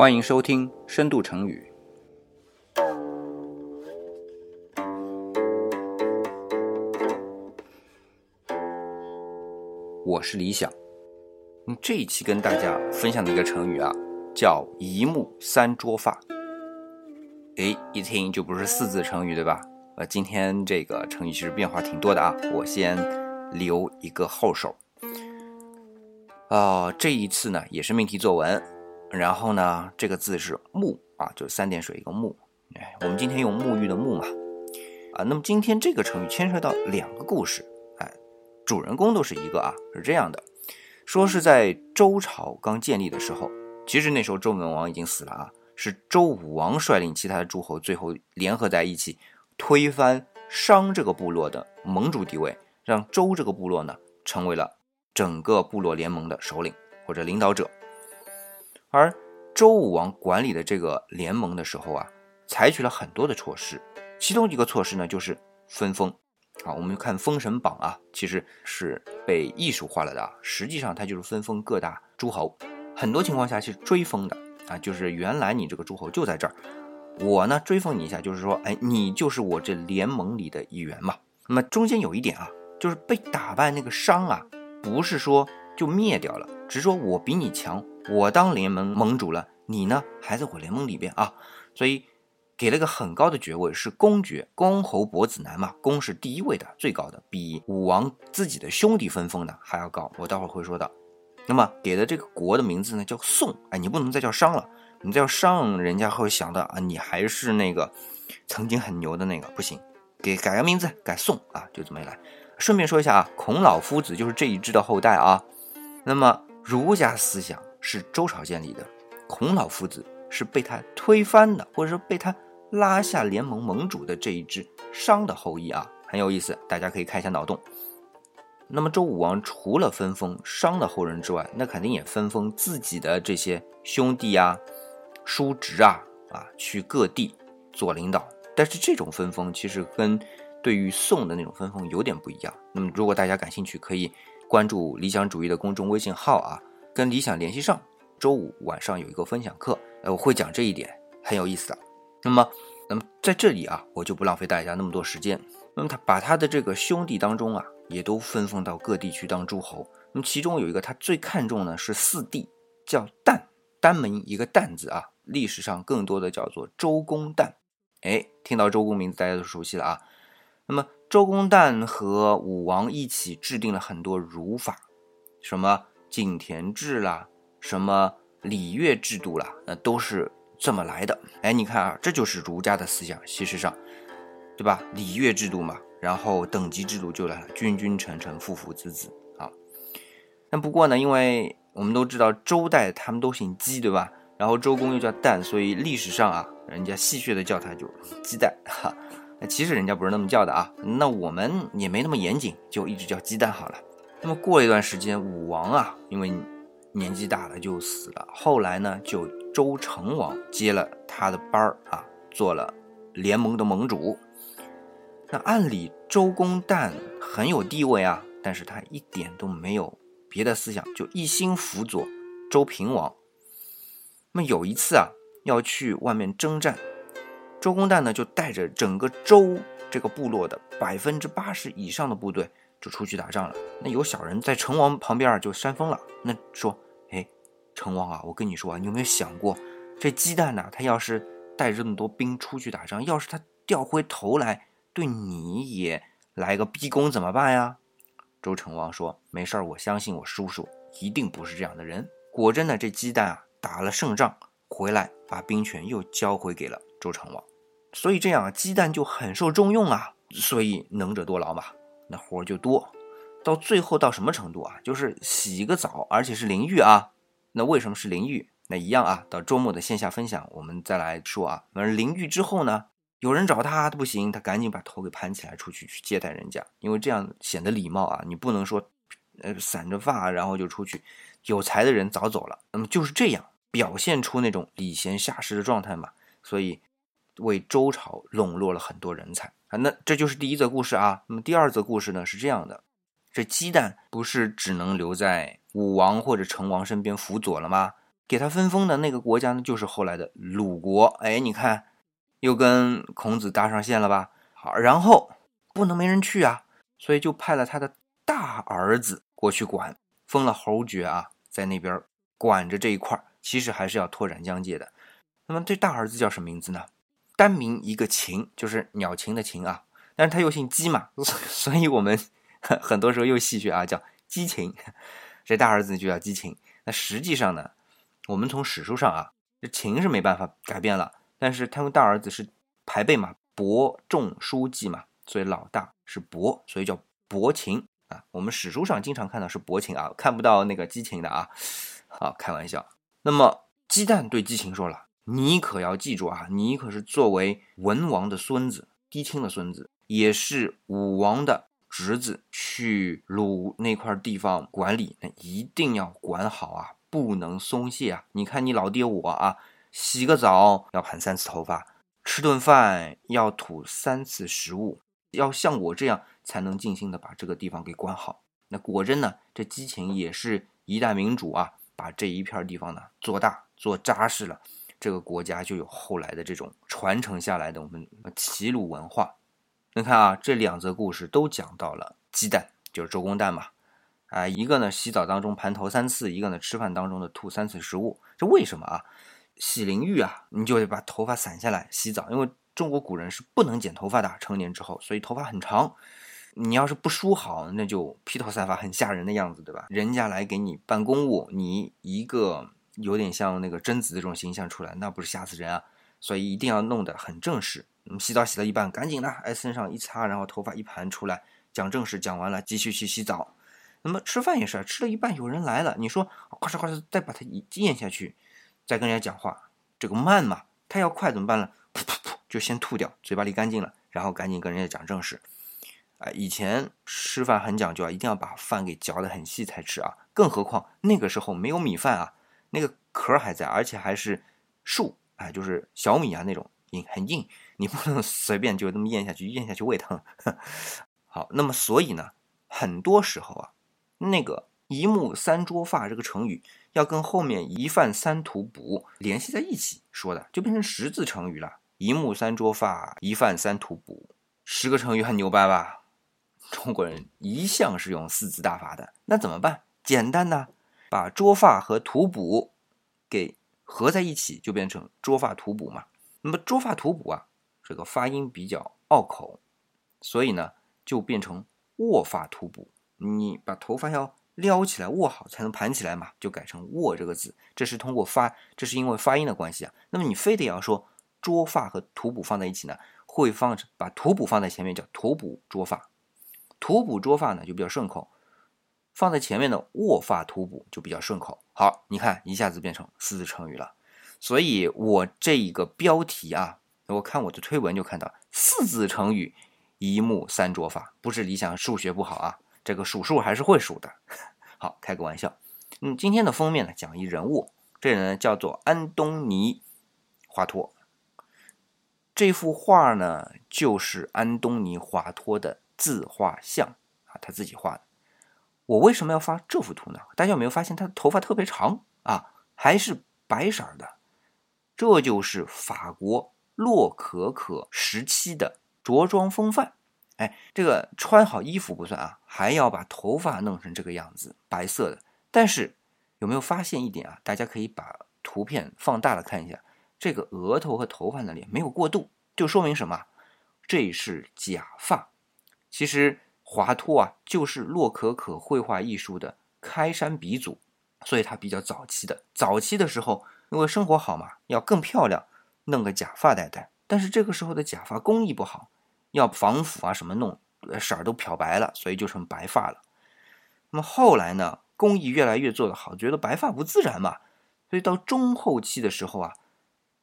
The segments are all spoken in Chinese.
欢迎收听《深度成语》。我是李想。嗯，这一期跟大家分享的一个成语啊，叫“一木三桌发”。哎，一听就不是四字成语，对吧？呃，今天这个成语其实变化挺多的啊，我先留一个后手。啊，这一次呢也是命题作文，然后呢这个字是沐啊，就是三点水一个沐。哎，我们今天用沐浴的沐嘛。啊，那么今天这个成语牵涉到两个故事，哎，主人公都是一个啊，是这样的，说是在周朝刚建立的时候，其实那时候周文王已经死了啊，是周武王率领其他的诸侯最后联合在一起。推翻商这个部落的盟主地位，让周这个部落呢成为了整个部落联盟的首领或者领导者。而周武王管理的这个联盟的时候啊，采取了很多的措施，其中一个措施呢就是分封。啊，我们看《封神榜》啊，其实是被艺术化了的，实际上它就是分封各大诸侯。很多情况下是追封的啊，就是原来你这个诸侯就在这儿。我呢追封你一下，就是说，哎，你就是我这联盟里的一员嘛。那么中间有一点啊，就是被打败那个商啊，不是说就灭掉了，只是说我比你强，我当联盟盟主了，你呢还在我联盟里边啊，所以给了个很高的爵位，是公爵，公侯伯子男嘛，公是第一位的，最高的，比武王自己的兄弟分封的还要高，我待会儿会说到。那么给的这个国的名字呢叫宋，哎，你不能再叫商了。你再要上，人家会想到啊，你还是那个曾经很牛的那个，不行，给改个名字，改宋啊，就这么一来。顺便说一下啊，孔老夫子就是这一支的后代啊。那么儒家思想是周朝建立的，孔老夫子是被他推翻的，或者说被他拉下联盟盟主的这一支商的后裔啊，很有意思，大家可以开一下脑洞。那么周武王除了分封商的后人之外，那肯定也分封自己的这些兄弟啊。叔侄啊啊，去各地做领导，但是这种分封其实跟对于宋的那种分封有点不一样。那么如果大家感兴趣，可以关注理想主义的公众微信号啊，跟理想联系上。周五晚上有一个分享课，呃，我会讲这一点，很有意思的。那么，那么在这里啊，我就不浪费大家那么多时间。那么他把他的这个兄弟当中啊，也都分封到各地去当诸侯。那么其中有一个他最看重呢是四弟，叫旦，单门一个旦字啊。历史上更多的叫做周公旦，哎，听到周公名字大家都熟悉了啊。那么周公旦和武王一起制定了很多儒法，什么井田制啦，什么礼乐制度啦，那都是这么来的。哎，你看啊，这就是儒家的思想，其实上，对吧？礼乐制度嘛，然后等级制度就来了，君君臣臣，父父子子啊。那不过呢，因为我们都知道周代他们都姓姬，对吧？然后周公又叫旦，所以历史上啊，人家戏谑的叫他就鸡蛋哈。那其实人家不是那么叫的啊。那我们也没那么严谨，就一直叫鸡蛋好了。那么过了一段时间，武王啊，因为年纪大了就死了。后来呢，就周成王接了他的班儿啊，做了联盟的盟主。那按理周公旦很有地位啊，但是他一点都没有别的思想，就一心辅佐周平王。那么有一次啊，要去外面征战，周公旦呢就带着整个周这个部落的百分之八十以上的部队就出去打仗了。那有小人在成王旁边就扇风了，那说：“哎，成王啊，我跟你说啊，你有没有想过，这鸡蛋呢？他要是带这么多兵出去打仗，要是他掉回头来对你也来个逼宫怎么办呀？”周成王说：“没事儿，我相信我叔叔一定不是这样的人。”果真呢，这鸡蛋啊。打了胜仗回来，把兵权又交回给了周成王，所以这样鸡蛋就很受重用啊。所以能者多劳嘛，那活儿就多。到最后到什么程度啊？就是洗一个澡，而且是淋浴啊。那为什么是淋浴？那一样啊。到周末的线下分享，我们再来说啊。反正淋浴之后呢，有人找他不行，他赶紧把头给盘起来出去去接待人家，因为这样显得礼貌啊。你不能说，呃，散着发然后就出去。有才的人早走了，那么就是这样。表现出那种礼贤下士的状态嘛，所以为周朝笼络了很多人才啊。那这就是第一则故事啊。那么第二则故事呢是这样的：这鸡蛋不是只能留在武王或者成王身边辅佐了吗？给他分封的那个国家呢，就是后来的鲁国。哎，你看，又跟孔子搭上线了吧？好，然后不能没人去啊，所以就派了他的大儿子过去管，封了侯爵啊，在那边管着这一块其实还是要拓展疆界的。那么这大儿子叫什么名字呢？单名一个秦，就是鸟禽的禽啊。但是他又姓姬嘛，所以我们 很多时候又戏谑啊，叫姬禽。这大儿子就叫姬禽。那实际上呢，我们从史书上啊，这秦是没办法改变了，但是他们大儿子是排辈嘛，伯仲叔季嘛，所以老大是伯，所以叫伯禽啊。我们史书上经常看到是伯禽啊，看不到那个姬禽的啊。好，开玩笑。那么鸡蛋对姬禽说了：“你可要记住啊，你可是作为文王的孙子，姬青的孙子，也是武王的。”侄子去鲁那块地方管理，那一定要管好啊，不能松懈啊！你看你老爹我啊，洗个澡要盘三次头发，吃顿饭要吐三次食物，要像我这样才能尽心的把这个地方给管好。那果真呢，这激情也是一代明主啊，把这一片地方呢做大做扎实了，这个国家就有后来的这种传承下来的我们齐鲁文化。你看啊，这两则故事都讲到了鸡蛋，就是周公旦嘛。啊，一个呢洗澡当中盘头三次，一个呢吃饭当中的吐三次食物。这为什么啊？洗淋浴啊，你就得把头发散下来洗澡，因为中国古人是不能剪头发的，成年之后，所以头发很长。你要是不梳好，那就披头散发，很吓人的样子，对吧？人家来给你办公务，你一个有点像那个贞子的这种形象出来，那不是吓死人啊！所以一定要弄得很正式。那嗯，洗澡洗到一半，赶紧的，哎，身上一擦，然后头发一盘出来，讲正事，讲完了，继续去洗澡。那么吃饭也是，吃了一半，有人来了，你说，咔哧咔哧，再把它咽下去，再跟人家讲话，这个慢嘛？他要快怎么办呢？噗噗噗，就先吐掉，嘴巴里干净了，然后赶紧跟人家讲正事。哎，以前吃饭很讲究啊，一定要把饭给嚼得很细才吃啊，更何况那个时候没有米饭啊，那个壳还在，而且还是树，哎，就是小米啊那种硬很硬。你不能 随便就这么咽下去，咽下去胃疼。好，那么所以呢，很多时候啊，那个“一木三捉发”这个成语要跟后面“一饭三吐哺”联系在一起说的，就变成十字成语了。“一木三捉发，一饭三吐哺”，十个成语很牛掰吧？中国人一向是用四字大法的，那怎么办？简单呐，把捉发和吐哺给合在一起，就变成捉发吐哺嘛。那么捉发吐哺啊。这个发音比较拗口，所以呢，就变成握发吐哺。你把头发要撩起来，握好才能盘起来嘛，就改成握这个字。这是通过发，这是因为发音的关系啊。那么你非得要说捉发和吐哺放在一起呢，会放把吐哺放在前面叫吐哺捉发，吐哺捉发呢就比较顺口，放在前面的握发图补就比较顺口。好，你看一下子变成四字成语了。所以我这一个标题啊。我看我的推文就看到四字成语“一目三捉法”，不是理想数学不好啊，这个数数还是会数的。好，开个玩笑。嗯，今天的封面呢讲一人物，这人叫做安东尼·华托。这幅画呢就是安东尼·华托的自画像啊，他自己画的。我为什么要发这幅图呢？大家有没有发现他的头发特别长啊，还是白色的？这就是法国。洛可可时期的着装风范，哎，这个穿好衣服不算啊，还要把头发弄成这个样子，白色的。但是有没有发现一点啊？大家可以把图片放大了看一下，这个额头和头发那里没有过渡，就说明什么？这是假发。其实华托啊，就是洛可可绘画艺术的开山鼻祖，所以他比较早期的。早期的时候，因为生活好嘛，要更漂亮。弄个假发戴戴，但是这个时候的假发工艺不好，要防腐啊什么弄，色儿都漂白了，所以就成白发了。那么后来呢，工艺越来越做得好，觉得白发不自然嘛，所以到中后期的时候啊，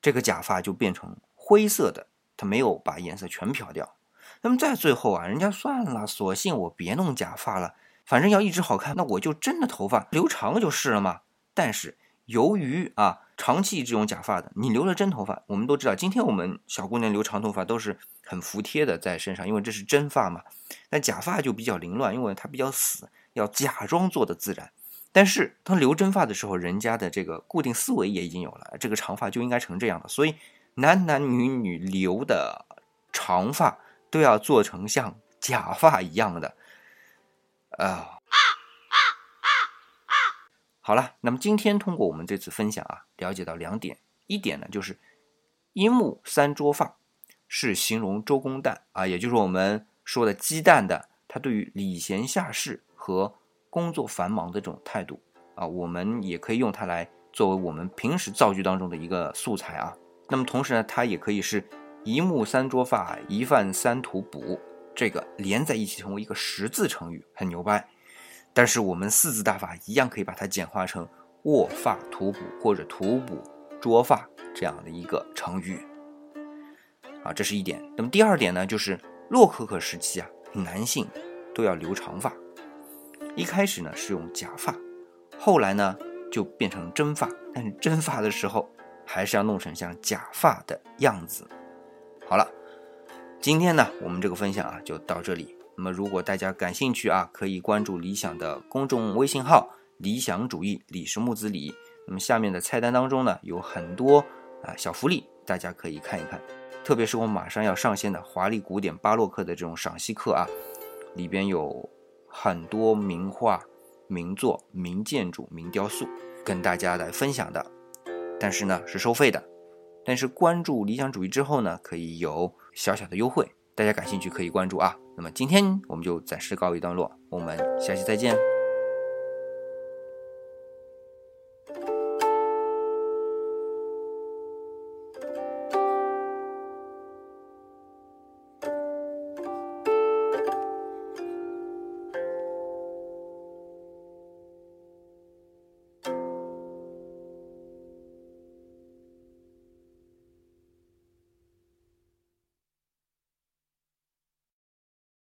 这个假发就变成灰色的，它没有把颜色全漂掉。那么在最后啊，人家算了，索性我别弄假发了，反正要一直好看，那我就真的头发留长就是了嘛。但是由于啊。长期这种假发的，你留了真头发，我们都知道，今天我们小姑娘留长头发都是很服帖的在身上，因为这是真发嘛。但假发就比较凌乱，因为它比较死，要假装做的自然。但是当留真发的时候，人家的这个固定思维也已经有了，这个长发就应该成这样的，所以男男女女留的长发都要做成像假发一样的，啊。好了，那么今天通过我们这次分享啊，了解到两点，一点呢就是一木三桌发是形容周公旦啊，也就是我们说的鸡蛋的他对于礼贤下士和工作繁忙的这种态度啊，我们也可以用它来作为我们平时造句当中的一个素材啊。那么同时呢，它也可以是一木三捉发，一饭三吐哺，这个连在一起成为一个十字成语，很牛掰。但是我们四字大法一样可以把它简化成卧发吐哺或者吐哺捉发这样的一个成语啊，这是一点。那么第二点呢，就是洛可可时期啊，男性都要留长发。一开始呢是用假发，后来呢就变成真发，但是真发的时候还是要弄成像假发的样子。好了，今天呢我们这个分享啊就到这里。那么如果大家感兴趣啊，可以关注理想的公众微信号“理想主义李是木子李”。那么下面的菜单当中呢有很多啊小福利，大家可以看一看。特别是我马上要上线的华丽古典巴洛克的这种赏析课啊，里边有。很多名画、名作、名建筑、名雕塑，跟大家来分享的，但是呢是收费的，但是关注理想主义之后呢，可以有小小的优惠，大家感兴趣可以关注啊。那么今天我们就暂时告一段落，我们下期再见。